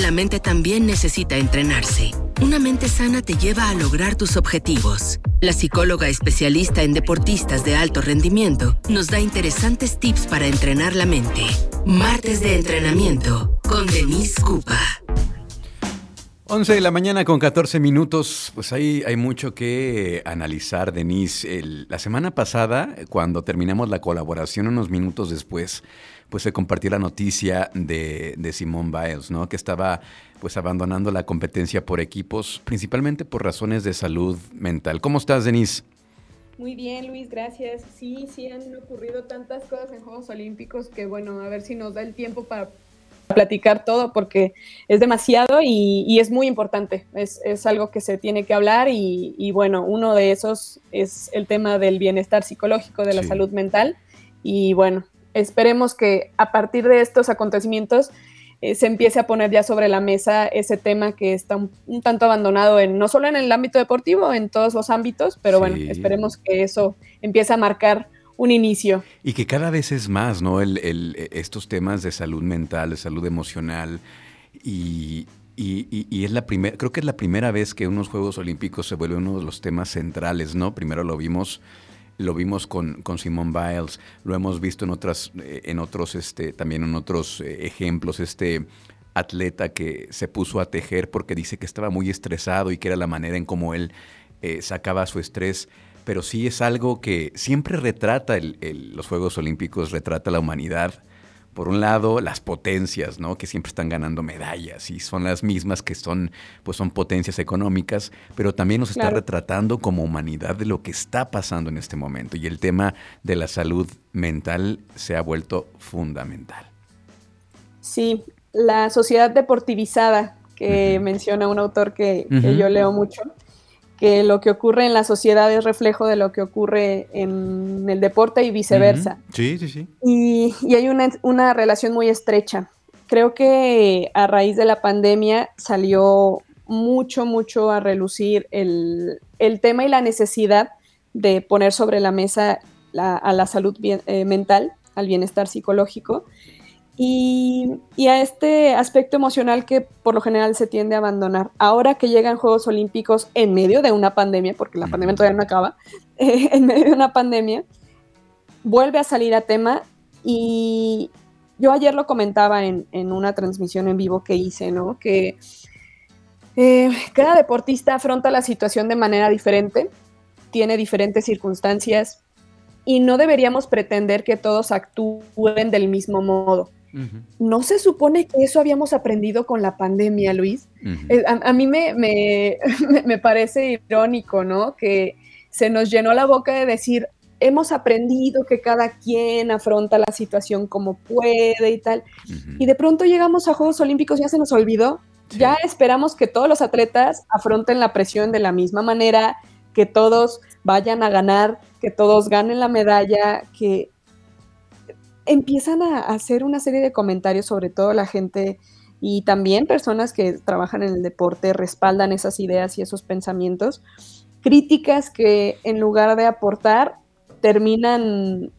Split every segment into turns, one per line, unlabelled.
La mente también necesita entrenarse. Una mente sana te lleva a lograr tus objetivos. La psicóloga especialista en deportistas de alto rendimiento nos da interesantes tips para entrenar la mente. Martes de entrenamiento con Denise Cupa.
11 de la mañana con 14 minutos, pues ahí hay mucho que analizar, Denise. la semana pasada, cuando terminamos la colaboración, unos minutos después, pues se compartió la noticia de, de Simone Biles, ¿no? Que estaba pues abandonando la competencia por equipos, principalmente por razones de salud mental. ¿Cómo estás, Denise?
Muy bien, Luis, gracias. Sí, sí han ocurrido tantas cosas en Juegos Olímpicos que bueno, a ver si nos da el tiempo para platicar todo porque es demasiado y, es muy importante. Es, algo que se tiene que hablar y, bueno, uno de esos es el tema del bienestar psicológico, de la salud mental. Y bueno, esperemos que a partir de estos acontecimientos eh, se empiece a poner ya sobre la mesa ese tema que está un, tanto abandonado en no solo en el ámbito deportivo, en todos los ámbitos, pero bueno, esperemos que eso empiece a marcar un inicio.
Y que cada vez es más, ¿no? El, estos temas de salud mental, de salud emocional y, y, es la primera, creo que es la primera vez que unos Juegos Olímpicos se vuelve uno de los temas centrales, ¿no? Primero lo vimos, lo vimos con, con Simone Biles, lo hemos visto en otras, eh, en otros, este, también en otros eh, ejemplos, este atleta que se puso a tejer porque dice que estaba muy estresado y que era la manera en cómo él eh, sacaba su estrés pero sí es algo que siempre retrata los Juegos Olímpicos, retrata la humanidad. Por un lado, las potencias, ¿no? Que siempre están ganando medallas y son las mismas que son, pues son potencias económicas, pero también nos está retratando como humanidad de lo que está pasando en este momento. Y el tema de la salud mental se ha vuelto fundamental.
Sí, la sociedad deportivizada que menciona un autor que, que yo leo mucho, que lo que ocurre en la sociedad es reflejo de lo que ocurre en el deporte y viceversa.
Sí, sí, sí.
Y, hay una, relación muy estrecha. Creo que a raíz de la pandemia salió mucho, mucho a relucir el, tema y la necesidad de poner sobre la mesa a la salud eh, mental, al bienestar psicológico y, a este aspecto emocional que por lo general se tiende a abandonar. Ahora que llegan Juegos Olímpicos en medio de una pandemia, porque la pandemia todavía no acaba, en medio de una pandemia, vuelve a salir a tema y yo ayer lo comentaba en, una transmisión en vivo que hice, ¿no? Que eh, cada deportista afronta la situación de manera diferente, tiene diferentes circunstancias y no deberíamos pretender que todos actúen del mismo modo. ¿No se supone que eso habíamos aprendido con la pandemia, Luis? Eh, a, mí me, me, parece irónico, ¿no? Que se nos llenó la boca de decir, hemos aprendido que cada quien afronta la situación como puede y tal. Y de pronto llegamos a Juegos Olímpicos, ya se nos olvidó. Ya esperamos que todos los atletas afronten la presión de la misma manera, que todos vayan a ganar, que todos ganen la medalla, que empiezan a hacer una serie de comentarios, sobre todo la gente y también personas que trabajan en el deporte respaldan esas ideas y esos pensamientos, críticas que en lugar de aportar terminan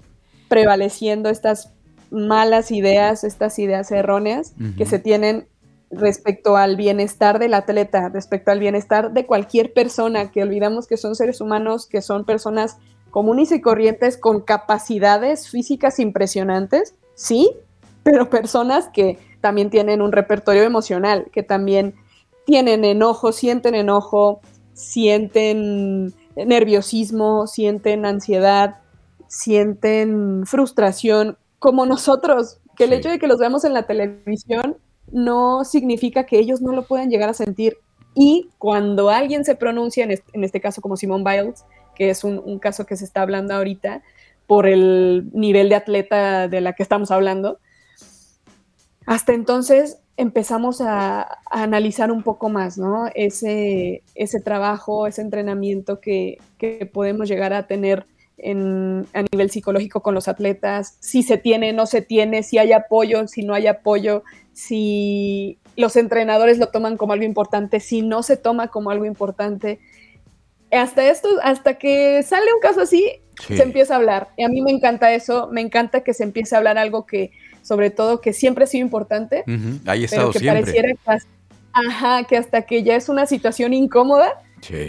prevaleciendo estas malas ideas, estas ideas erróneas que se tienen respecto al bienestar del atleta, respecto al bienestar de cualquier persona, que olvidamos que son seres humanos, que son personas comunes y corrientes con capacidades físicas impresionantes, sí, pero personas que también tienen un repertorio emocional, que también tienen enojo, sienten enojo, sienten nerviosismo, sienten ansiedad, sienten frustración, como nosotros, que el hecho de que los veamos en la televisión no significa que ellos no lo puedan llegar a sentir. Y cuando alguien se pronuncia, en este, caso como Simone Biles, que es un, caso que se está hablando ahorita por el nivel de atleta de la que estamos hablando. Hasta entonces empezamos a, analizar un poco más, ¿no? Ese, ese trabajo, ese entrenamiento que, podemos llegar a tener a nivel psicológico con los atletas, si se tiene, no se tiene, si hay apoyo, si no hay apoyo, si los entrenadores lo toman como algo importante, si no se toma como algo importante hasta esto, hasta que sale un caso así, se empieza a hablar. Y a mí me encanta eso, me encanta que se empiece a hablar algo que sobre todo, que siempre ha sido importante.
Ahí estado pero que pareciera
que, ajá, que hasta que ya es una situación incómoda,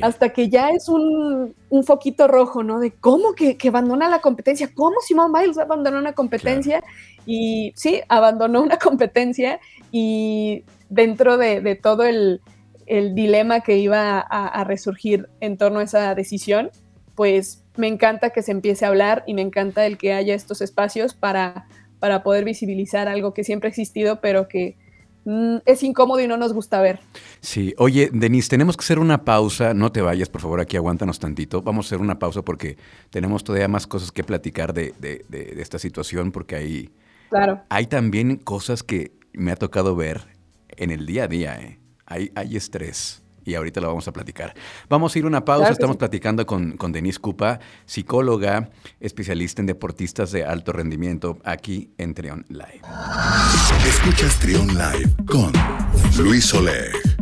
hasta que ya es un, foquito rojo, ¿no? De cómo que, abandona la competencia, cómo Simón Biles abandonó una competencia. Y sí, abandonó una competencia y dentro de, todo el, dilema que iba a, resurgir en torno a esa decisión, pues me encanta que se empiece a hablar y me encanta el que haya estos espacios para, para poder visibilizar algo que siempre ha existido, pero que Mm, es incómodo y no nos gusta ver.
Sí, oye, Denise, tenemos que hacer una pausa. No te vayas, por favor, aquí aguántanos tantito. Vamos a hacer una pausa porque tenemos todavía más cosas que platicar de, esta situación, porque hay,
claro.
hay también cosas que me ha tocado ver en el día a día. ¿eh? Hay, hay estrés y ahorita lo vamos a platicar. Vamos a ir a una pausa. Estamos platicando con, con, Denise Cupa, psicóloga, especialista en deportistas de alto rendimiento, aquí en Trion Live.
Escuchas Trion Live con Luis Oleg.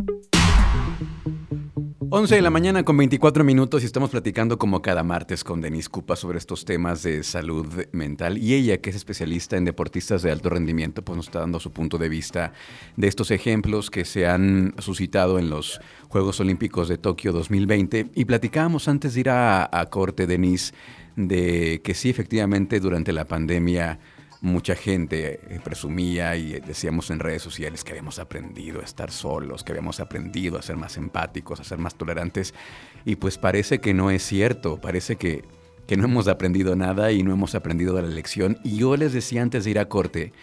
11 de la mañana con 24 minutos y estamos platicando como cada martes con Denise Cupa sobre estos temas de salud mental. Y ella que es especialista en deportistas de alto rendimiento pues nos está dando su punto de vista de estos ejemplos que se han suscitado en los Juegos Olímpicos de Tokio 2020 y platicábamos antes de ir a, a corte Denise de que sí efectivamente durante la pandemia mucha gente eh, presumía y decíamos en redes sociales que habíamos aprendido a estar solos, que habíamos aprendido a ser más empáticos, a ser más tolerantes. Y pues parece que no es cierto, parece que, que no hemos aprendido nada y no hemos aprendido de la lección. Y yo les decía antes de ir a corte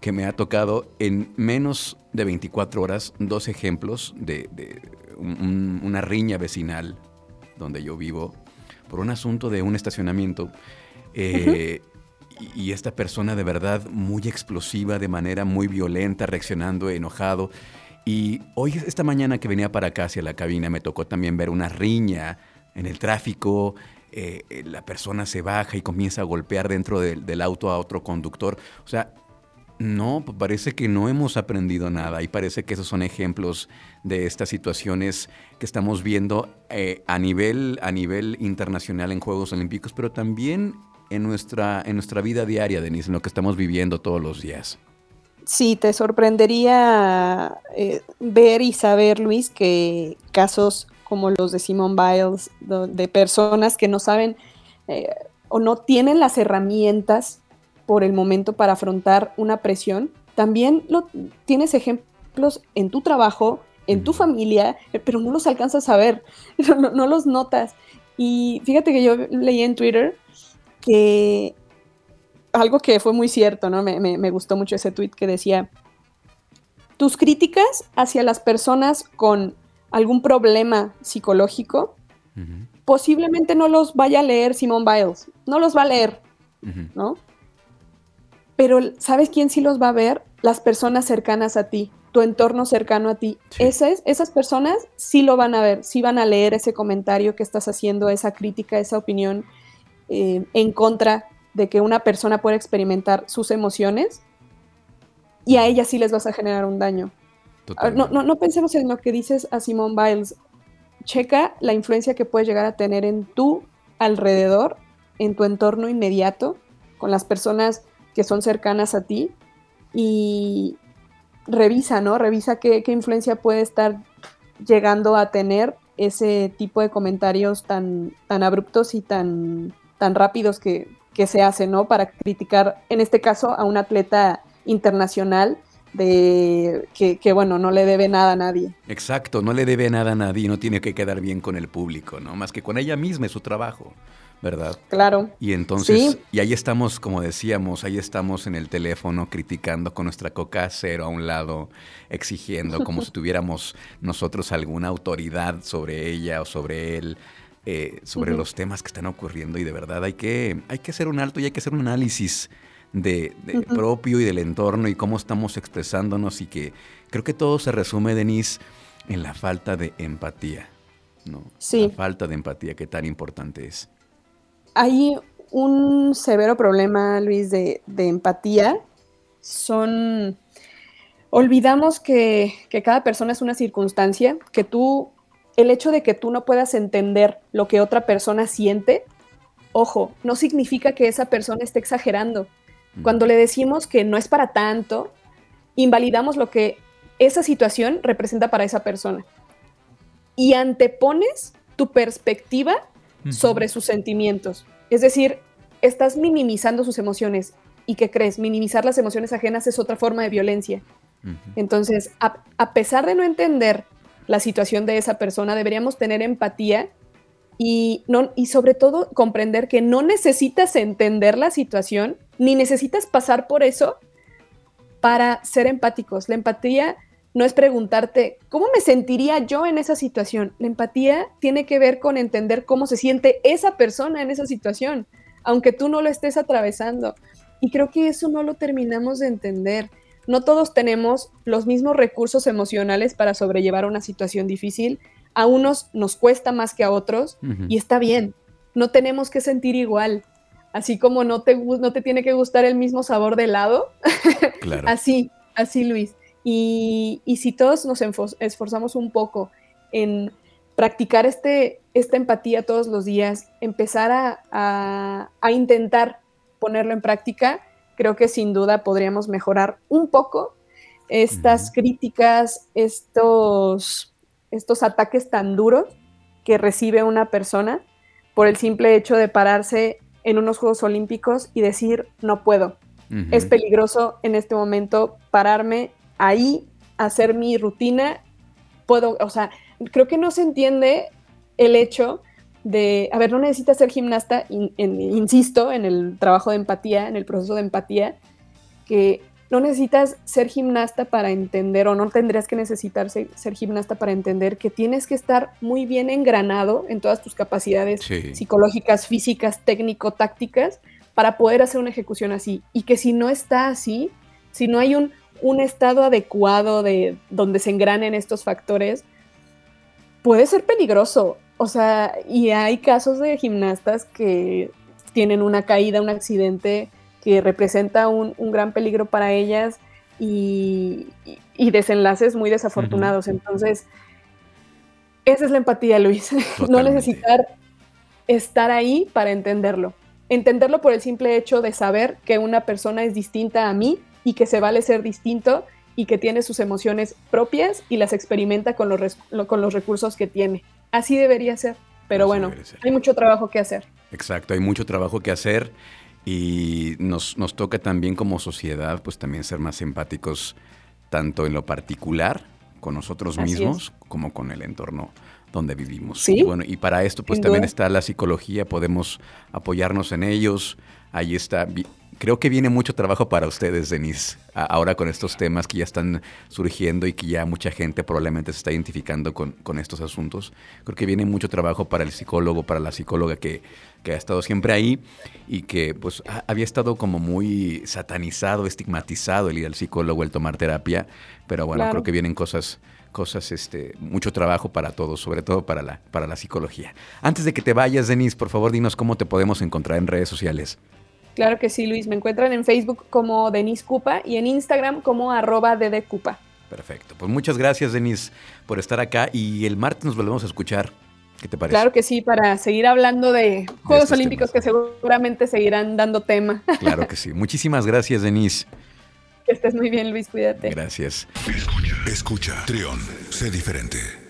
que me ha tocado en menos de 24 horas dos ejemplos de, una riña vecinal donde yo vivo por un asunto de un estacionamiento. Eh, y esta persona de verdad muy explosiva, de manera muy violenta, reaccionando enojado. Y hoy, esta mañana que venía para acá hacia la cabina, me tocó también ver una riña en el tráfico. Eh, eh, la persona se baja y comienza a golpear dentro del auto a otro conductor. O sea, no, parece que no hemos aprendido nada y parece que esos son ejemplos de estas situaciones que estamos viendo eh, a, nivel, a nivel internacional en Juegos Olímpicos, pero también en nuestra, en nuestra vida diaria, Denise, en lo que estamos viviendo todos los días.
Sí, te sorprendería eh, ver y saber, Luis, que casos como los de Simone Biles, de personas que no saben eh, o no tienen las herramientas por el momento para afrontar una presión, también lo, tienes ejemplos en tu trabajo, en tu familia, pero no los alcanzas a ver, no, no los notas. Y fíjate que yo leí en Twitter que algo que fue muy cierto, ¿no? Me, gustó mucho ese tweet que decía, tus críticas hacia las personas con algún problema psicológico, posiblemente no los vaya a leer Simone Biles, no los va a leer, ¿no? Pero ¿sabes quién sí los va a ver? Las personas cercanas a ti, tu entorno cercano a ti. Esas, esas personas sí lo van a ver, sí van a leer ese comentario que estás haciendo, esa crítica, esa opinión eh, en contra de que una persona pueda experimentar sus emociones y a ella sí les vas a generar un daño. No, no, pensemos en lo que dices a Simone Biles. Checa la influencia que puedes llegar a tener en tu alrededor, en tu entorno inmediato, con las personas que son cercanas a ti y revisa, ¿no? Revisa qué, qué influencia puede estar llegando a tener ese tipo de comentarios tan, tan abruptos y tan tan rápidos que, se hacen, ¿no? Para criticar, en este caso, a un atleta internacional de que, bueno, no le debe nada a nadie.
Exacto, no le debe nada a nadie, no tiene que quedar bien con el público, ¿no? Más que con ella misma, es su trabajo, ¿verdad?
Claro.
Y entonces, y ahí estamos, como decíamos, ahí estamos en el teléfono criticando con nuestra coca cero a un lado, exigiendo como si tuviéramos nosotros alguna autoridad sobre ella o sobre él. Eh, sobre los temas que están ocurriendo y de verdad hay que, hay que hacer un alto y hay que hacer un análisis de, propio y del entorno y cómo estamos expresándonos y que creo que todo se resume, Denise, en la falta de empatía, ¿no?
Sí.
La falta de empatía que tan importante es.
Hay un severo problema, Luis, de, de empatía. Son... Olvidamos que, que cada persona es una circunstancia, que tú el hecho de que tú no puedas entender lo que otra persona siente, ojo, no significa que esa persona esté exagerando. Cuando le decimos que no es para tanto, invalidamos lo que esa situación representa para esa persona. Y antepones tu perspectiva sobre sus sentimientos. Es decir, estás minimizando sus emociones. ¿Y qué crees? Minimizar las emociones ajenas es otra forma de violencia. Entonces, a, pesar de no entender la situación de esa persona, deberíamos tener empatía y, no, y sobre todo comprender que no necesitas entender la situación ni necesitas pasar por eso para ser empáticos. La empatía no es preguntarte, ¿cómo me sentiría yo en esa situación? La empatía tiene que ver con entender cómo se siente esa persona en esa situación, aunque tú no lo estés atravesando. Y creo que eso no lo terminamos de entender. No todos tenemos los mismos recursos emocionales para sobrellevar una situación difícil. A unos nos cuesta más que a otros y está bien. No tenemos que sentir igual. Así como no te, no te tiene que gustar el mismo sabor de helado. así, así Luis. Y, si todos nos esforzamos un poco en practicar este, esta empatía todos los días, empezar a, intentar ponerlo en práctica, creo que sin duda podríamos mejorar un poco estas críticas, estos, estos ataques tan duros que recibe una persona por el simple hecho de pararse en unos Juegos Olímpicos y decir, no puedo. Es peligroso en este momento pararme ahí, hacer mi rutina. Puedo, o sea, creo que no se entiende el hecho de, a ver, no necesitas ser gimnasta, insisto, en el trabajo de empatía, en el proceso de empatía, que no necesitas ser gimnasta para entender o no tendrías que necesitar ser, gimnasta para entender que tienes que estar muy bien engranado en todas tus capacidades psicológicas, físicas, técnico-tácticas para poder hacer una ejecución así. Y que si no está así, si no hay un, un estado adecuado de donde se engranen estos factores, puede ser peligroso. O sea, y hay casos de gimnastas que tienen una caída, un accidente que representa un, gran peligro para ellas y, desenlaces muy desafortunados. Entonces, esa es la empatía, Luis. no necesitar estar ahí para entenderlo. Entenderlo por el simple hecho de saber que una persona es distinta a mí y que se vale ser distinto y que tiene sus emociones propias y las experimenta con los, con los recursos que tiene. Así debería ser. Pero bueno, hay mucho trabajo que hacer.
Exacto, hay mucho trabajo que hacer y nos, nos toca también como sociedad, pues también ser más empáticos, tanto en lo particular, con nosotros mismos, como con el entorno donde vivimos.
Y
bueno, y para esto pues también está la psicología, podemos apoyarnos en ellos. Ahí está Creo que viene mucho trabajo para ustedes, Denise, ahora con estos temas que ya están surgiendo y que ya mucha gente probablemente se está identificando con, estos asuntos. Creo que viene mucho trabajo para el psicólogo, para la psicóloga que, ha estado siempre ahí y que pues había estado como muy satanizado, estigmatizado el ir al psicólogo, el tomar terapia, pero bueno, creo que vienen cosas cosas, este, mucho trabajo para todos, sobre todo para la, para la psicología. Antes de que te vayas, Denise, por favor, dinos cómo te podemos encontrar en redes sociales.
Claro que sí, Luis. Me encuentran en Facebook como Denise Cupa y en Instagram como arroba Cupa.
Perfecto. Pues muchas gracias, Denise, por estar acá y el martes nos volvemos a escuchar. ¿Qué te parece?
Claro que sí, para seguir hablando de Juegos Olímpicos que seguramente seguirán dando tema.
Claro que sí. Muchísimas gracias, Denise.
Que estés muy bien, Luis. Cuídate.
Gracias.
Escucha, escucha. Trión, sé diferente.